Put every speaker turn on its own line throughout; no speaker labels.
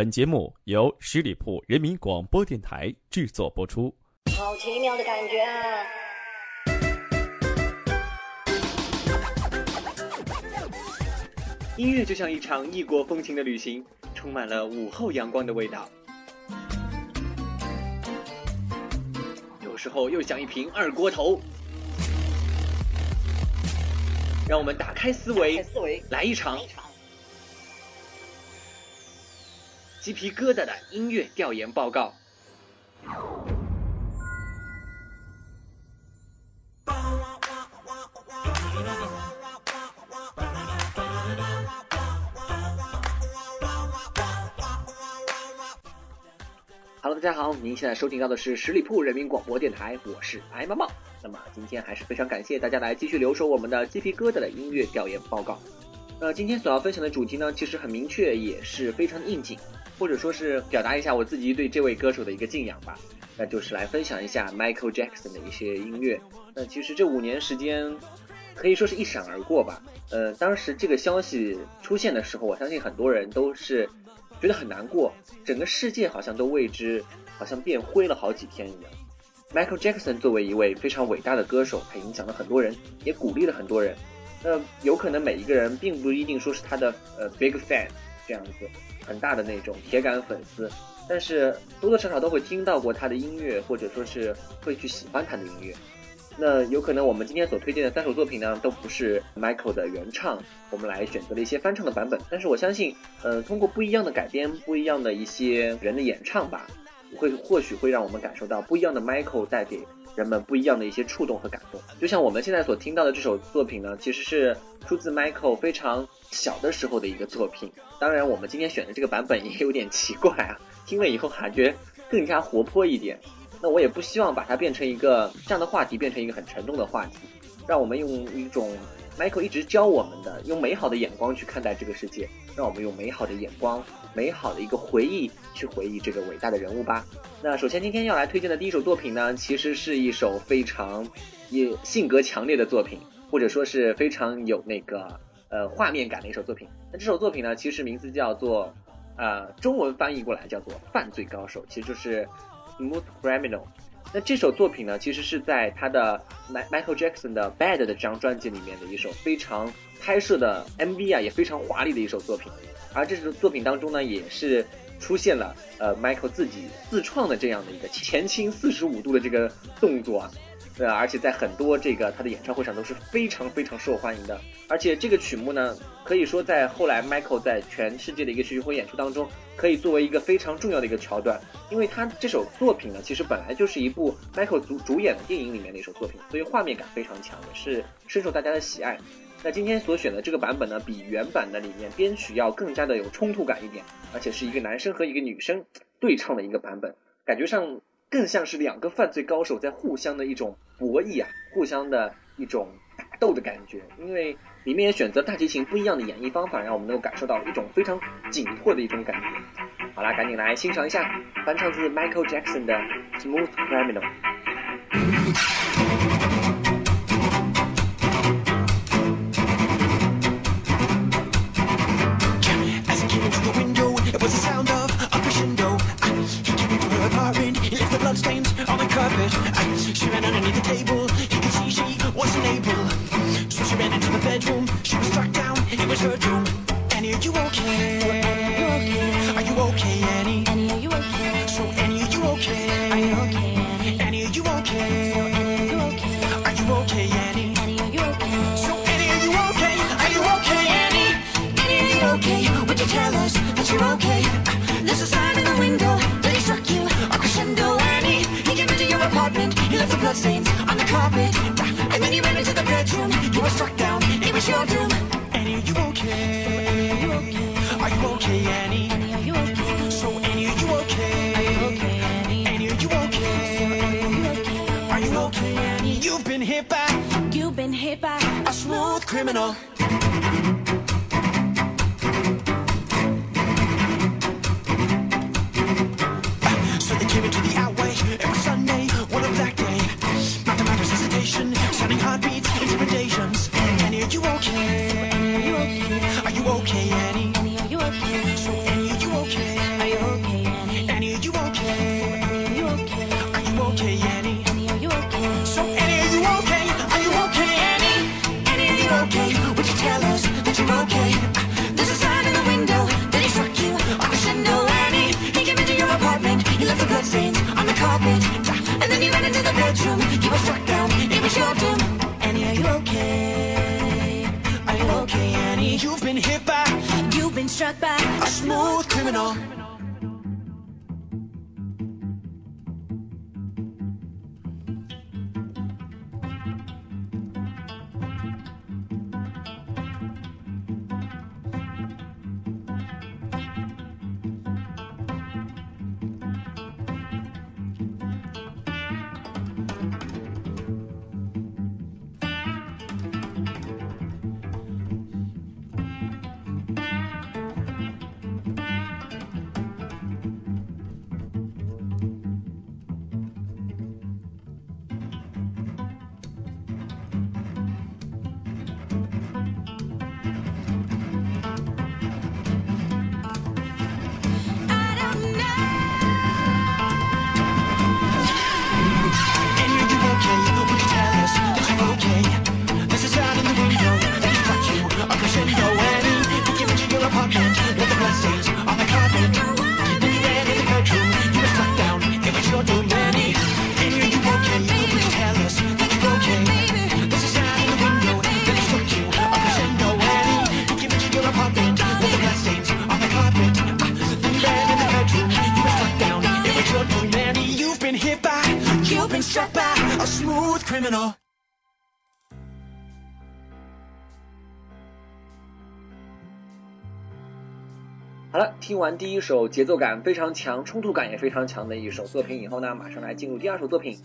本节目由十里铺人民广播电台制作播出。
好奇妙的感觉啊！
音乐就像一场异国风情的旅行，充满了午后阳光的味道。有时候又像一瓶二锅头。让我们打开思维，
思维
来一场鸡皮疙瘩的音乐调研报告。Hello，大家好，您现在收听到的是十里铺人民广播电台，我是白毛毛。那么今天还是非常感谢大家来继续留守我们的鸡皮疙瘩的音乐调研报告。那，今天所要分享的主题呢，其实很明确，也是非常应景，或者说是表达一下我自己对这位歌手的一个敬仰吧。那就是来分享一下 Michael Jackson 的一些音乐。那其实这五年时间可以说是一闪而过吧。呃，当时这个消息出现的时候，我相信很多人都是。觉得很难过，整个世界好像都为之，好像变灰了好几天一样。Michael Jackson 作为一位非常伟大的歌手，他影响了很多人，也鼓励了很多人。那有可能每一个人并不一定说是他的呃 big fan 这样子，很大的那种铁杆粉丝，但是多多少少都会听到过他的音乐，或者说是会去喜欢他的音乐。那有可能我们今天所推荐的三首作品呢，都不是 Michael 的原唱，我们来选择了一些翻唱的版本。但是我相信，呃，通过不一样的改编，不一样的一些人的演唱吧，会或许会让我们感受到不一样的 Michael 带给人们不一样的一些触动和感动。就像我们现在所听到的这首作品呢，其实是出自 Michael 非常小的时候的一个作品。当然，我们今天选的这个版本也有点奇怪啊，听了以后感觉更加活泼一点。那我也不希望把它变成一个这样的话题，变成一个很沉重的话题，让我们用一种 Michael 一直教我们的，用美好的眼光去看待这个世界，让我们用美好的眼光、美好的一个回忆去回忆这个伟大的人物吧。那首先今天要来推荐的第一首作品呢，其实是一首非常也性格强烈的作品，或者说是非常有那个呃画面感的一首作品。那这首作品呢，其实名字叫做呃中文翻译过来叫做《犯罪高手》，其实就是。Smooth Criminal，那这首作品呢，其实是在他的 Michael Jackson 的 Bad 的这张专辑里面的一首非常拍摄的 MV 啊，也非常华丽的一首作品。而这首作品当中呢，也是出现了呃 Michael 自己自创的这样的一个前倾四十五度的这个动作啊。对啊，而且在很多这个他的演唱会上都是非常非常受欢迎的。而且这个曲目呢，可以说在后来 Michael 在全世界的一个巡回演出当中，可以作为一个非常重要的一个桥段。因为他这首作品呢，其实本来就是一部 Michael 主主演的电影里面的一首作品，所以画面感非常强，也是深受大家的喜爱。那今天所选的这个版本呢，比原版的里面编曲要更加的有冲突感一点，而且是一个男生和一个女生对唱的一个版本，感觉上。更像是两个犯罪高手在互相的一种博弈啊，互相的一种打斗的感觉。因为里面也选择大提琴不一样的演绎方法，让我们能够感受到一种非常紧迫的一种感觉。好啦，赶紧来欣赏一下翻唱自 Michael Jackson 的 Smooth Criminal。He
Left the bloodstains on the carpet. She ran underneath the table. He could see she wasn't able.
So she ran into the bedroom. She was struck down. It was her doom. Annie, are you okay? Annie? Are you okay? Annie, are you okay? Are you okay, Annie?
Annie, are you okay?
So Annie, are you okay?
Are you okay, Annie? Annie, are you okay? So Annie, are you okay? Are you okay, Annie? Annie, are you okay? Would you tell us that you're okay? apartment, he left the bloodstains on the
carpet. And then he ran into the bedroom, you were struck down, it was your doom. Annie, are you okay? So, Annie, are you okay? Are you okay, Annie?
Annie, are you okay? So, Annie, are you okay? Are you okay, Annie? Annie, are you okay? So, Annie, are you okay? Are you okay, Annie? You've been hit by,
you've been hit by
a smooth criminal.
Counting heartbeats, intimidations.
Annie, are you okay? Are you okay, Annie? Annie, are you okay? So, Annie, are you okay? Are you okay, Annie? Annie, are you okay? Are you okay? Are you okay, Annie? Annie, are you okay? So, Annie, are you okay? Are you okay, Annie? Annie, are you okay? Would you tell us that you're okay? There's a sign in the window that he struck you on crescendo, Annie. He came into your apartment. You left the bloodstains on the carpet, and then you ran into the bedroom. Been hit by You've been struck by a smooth criminal.
了，听完第一首节奏感非常强、冲突感也非常强的一首作品以后呢，马上来进入第二首作品。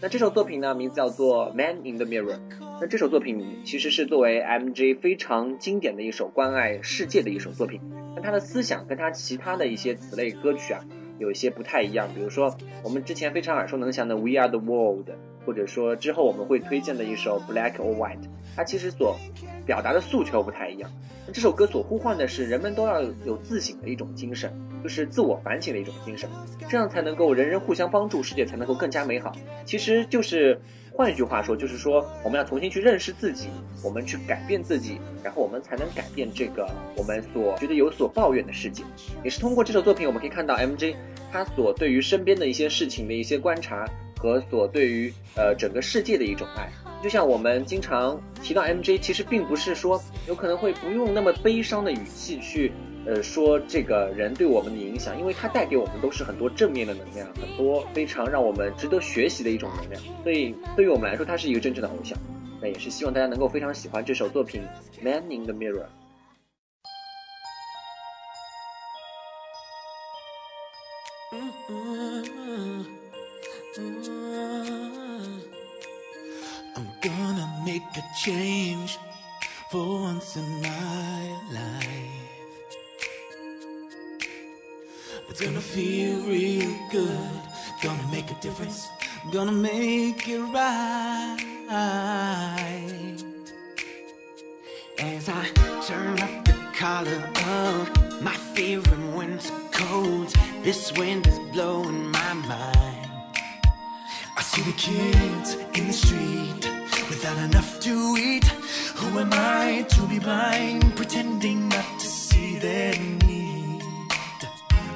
那这首作品呢，名字叫做《Man in the Mirror》。那这首作品其实是作为 MJ 非常经典的一首关爱世界的一首作品，但它的思想跟它其他的一些此类歌曲啊，有一些不太一样。比如说我们之前非常耳熟能详的《We Are the World》，或者说之后我们会推荐的一首《Black or White》，它其实所表达的诉求不太一样。这首歌所呼唤的是人们都要有自省的一种精神，就是自我反省的一种精神，这样才能够人人互相帮助，世界才能够更加美好。其实就是换一句话说，就是说我们要重新去认识自己，我们去改变自己，然后我们才能改变这个我们所觉得有所抱怨的世界。也是通过这首作品，我们可以看到 MJ 他所对于身边的一些事情的一些观察和所对于呃整个世界的一种爱。就像我们经常提到 MJ，其实并不是说有可能会不用那么悲伤的语气去呃说这个人对我们的影响，因为他带给我们都是很多正面的能量，很多非常让我们值得学习的一种能量。所以对于我们来说，他是一个真正的偶像。那也是希望大家能够非常喜欢这首作品《Man in the Mirror》。
I'm gonna make a change for once in my life. It's gonna feel real good. Gonna make a difference. Gonna make it right. As I turn up the collar of my favorite winter coat, this wind is blowing my mind. See the kids in the street without enough to eat. Who am I to be blind, pretending not to see their need?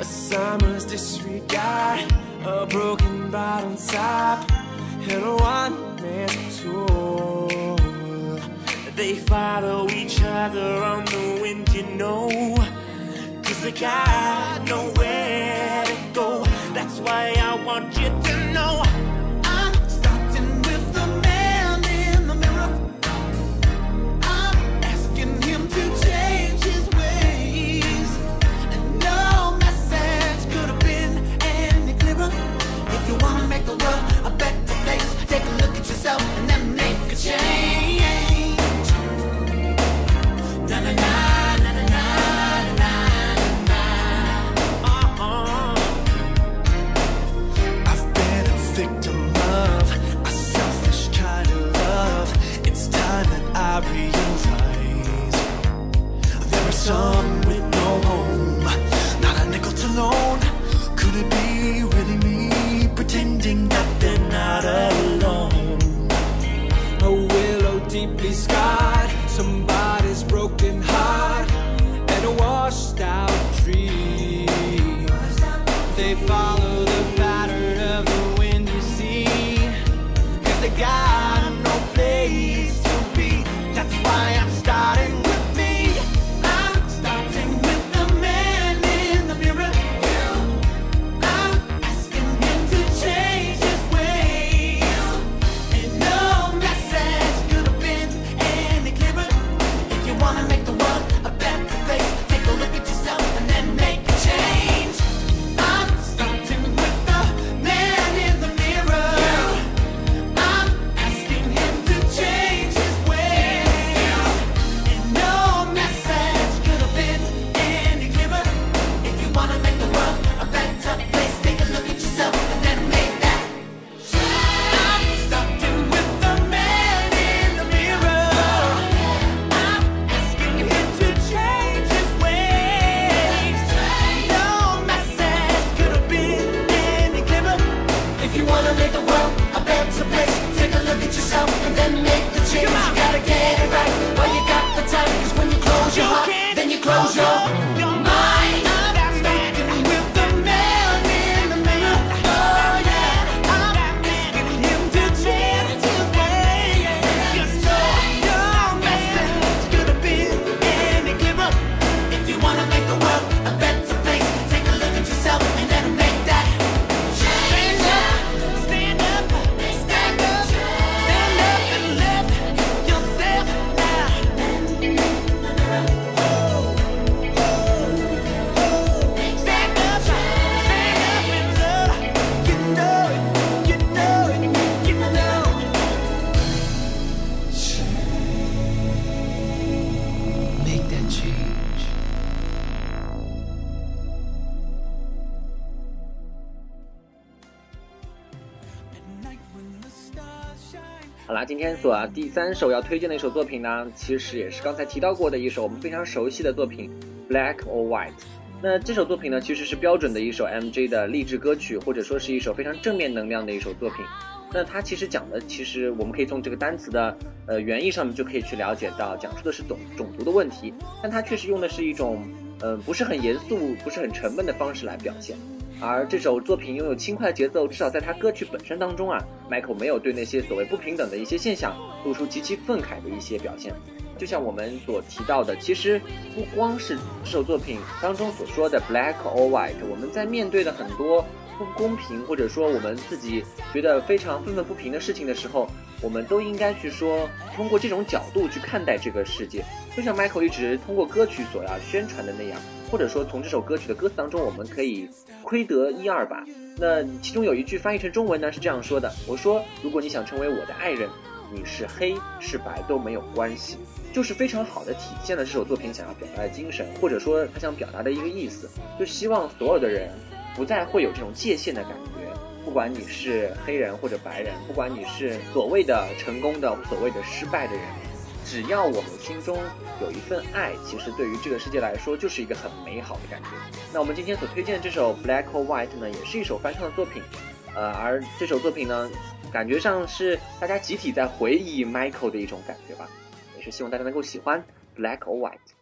A summer's disregard, a broken bottle top, and a one man tour. They follow each other on the wind, you know. Cause they got and
今天所啊第三首要推荐的一首作品呢，其实也是刚才提到过的一首我们非常熟悉的作品《Black or White》。那这首作品呢，其实是标准的一首 MJ 的励志歌曲，或者说是一首非常正面能量的一首作品。那它其实讲的，其实我们可以从这个单词的呃原意上面就可以去了解到，讲述的是种种族的问题，但它确实用的是一种嗯、呃、不是很严肃、不是很沉闷的方式来表现。而这首作品拥有轻快的节奏，至少在他歌曲本身当中啊，Michael 没有对那些所谓不平等的一些现象露出极其愤慨的一些表现。就像我们所提到的，其实不光是这首作品当中所说的 black or white，我们在面对的很多不公平，或者说我们自己觉得非常愤愤不平的事情的时候，我们都应该去说，通过这种角度去看待这个世界。就像 Michael 一直通过歌曲所要宣传的那样，或者说从这首歌曲的歌词当中，我们可以窥得一二吧。那其中有一句翻译成中文呢是这样说的：“我说，如果你想成为我的爱人，你是黑是白都没有关系。”就是非常好的体现了这首作品想要表达的精神，或者说他想表达的一个意思，就希望所有的人不再会有这种界限的感觉。不管你是黑人或者白人，不管你是所谓的成功的、所谓的失败的人，只要我们心中有一份爱，其实对于这个世界来说就是一个很美好的感觉。那我们今天所推荐的这首《Black or White》呢，也是一首翻唱的作品，呃，而这首作品呢，感觉上是大家集体在回忆 Michael 的一种感觉吧。也是希望大家能够喜欢 Black or White。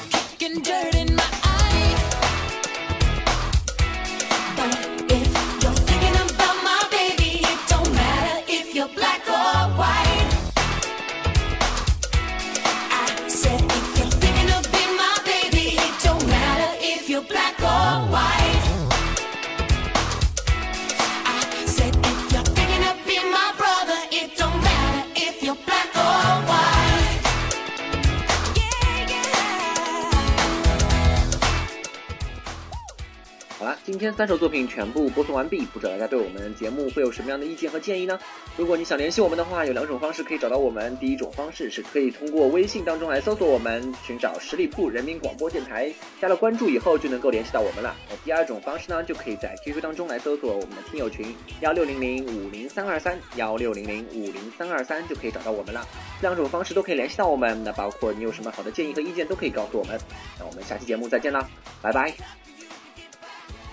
今天三首作品全部播送完毕，不知道大家对我们节目会有什么样的意见和建议呢？如果你想联系我们的话，有两种方式可以找到我们。第一种方式是可以通过微信当中来搜索我们，寻找十里铺人民广播电台，加了关注以后就能够联系到我们了。那第二种方式呢，就可以在 QQ 当中来搜索我们的听友群幺六零零五零三二三幺六零零五零三二三就可以找到我们了。这两种方式都可以联系到我们。那包括你有什么好的建议和意见，都可以告诉我们。那我们下期节目再见啦，拜拜。